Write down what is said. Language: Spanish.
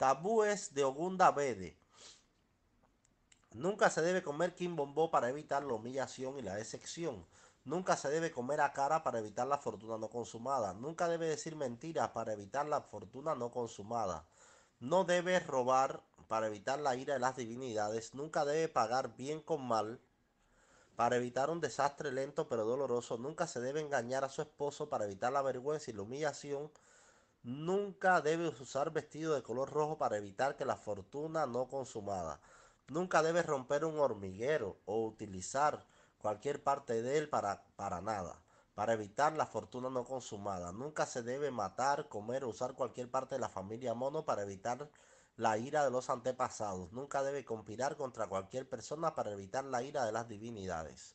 Tabúes de Ogunda Bede. Nunca se debe comer quimbombó para evitar la humillación y la decepción. Nunca se debe comer a cara para evitar la fortuna no consumada. Nunca debe decir mentiras para evitar la fortuna no consumada. No debe robar para evitar la ira de las divinidades. Nunca debe pagar bien con mal para evitar un desastre lento pero doloroso. Nunca se debe engañar a su esposo para evitar la vergüenza y la humillación. Nunca debe usar vestido de color rojo para evitar que la fortuna no consumada. Nunca debe romper un hormiguero o utilizar cualquier parte de él para, para nada, para evitar la fortuna no consumada. Nunca se debe matar, comer o usar cualquier parte de la familia mono para evitar la ira de los antepasados. Nunca debe conspirar contra cualquier persona para evitar la ira de las divinidades.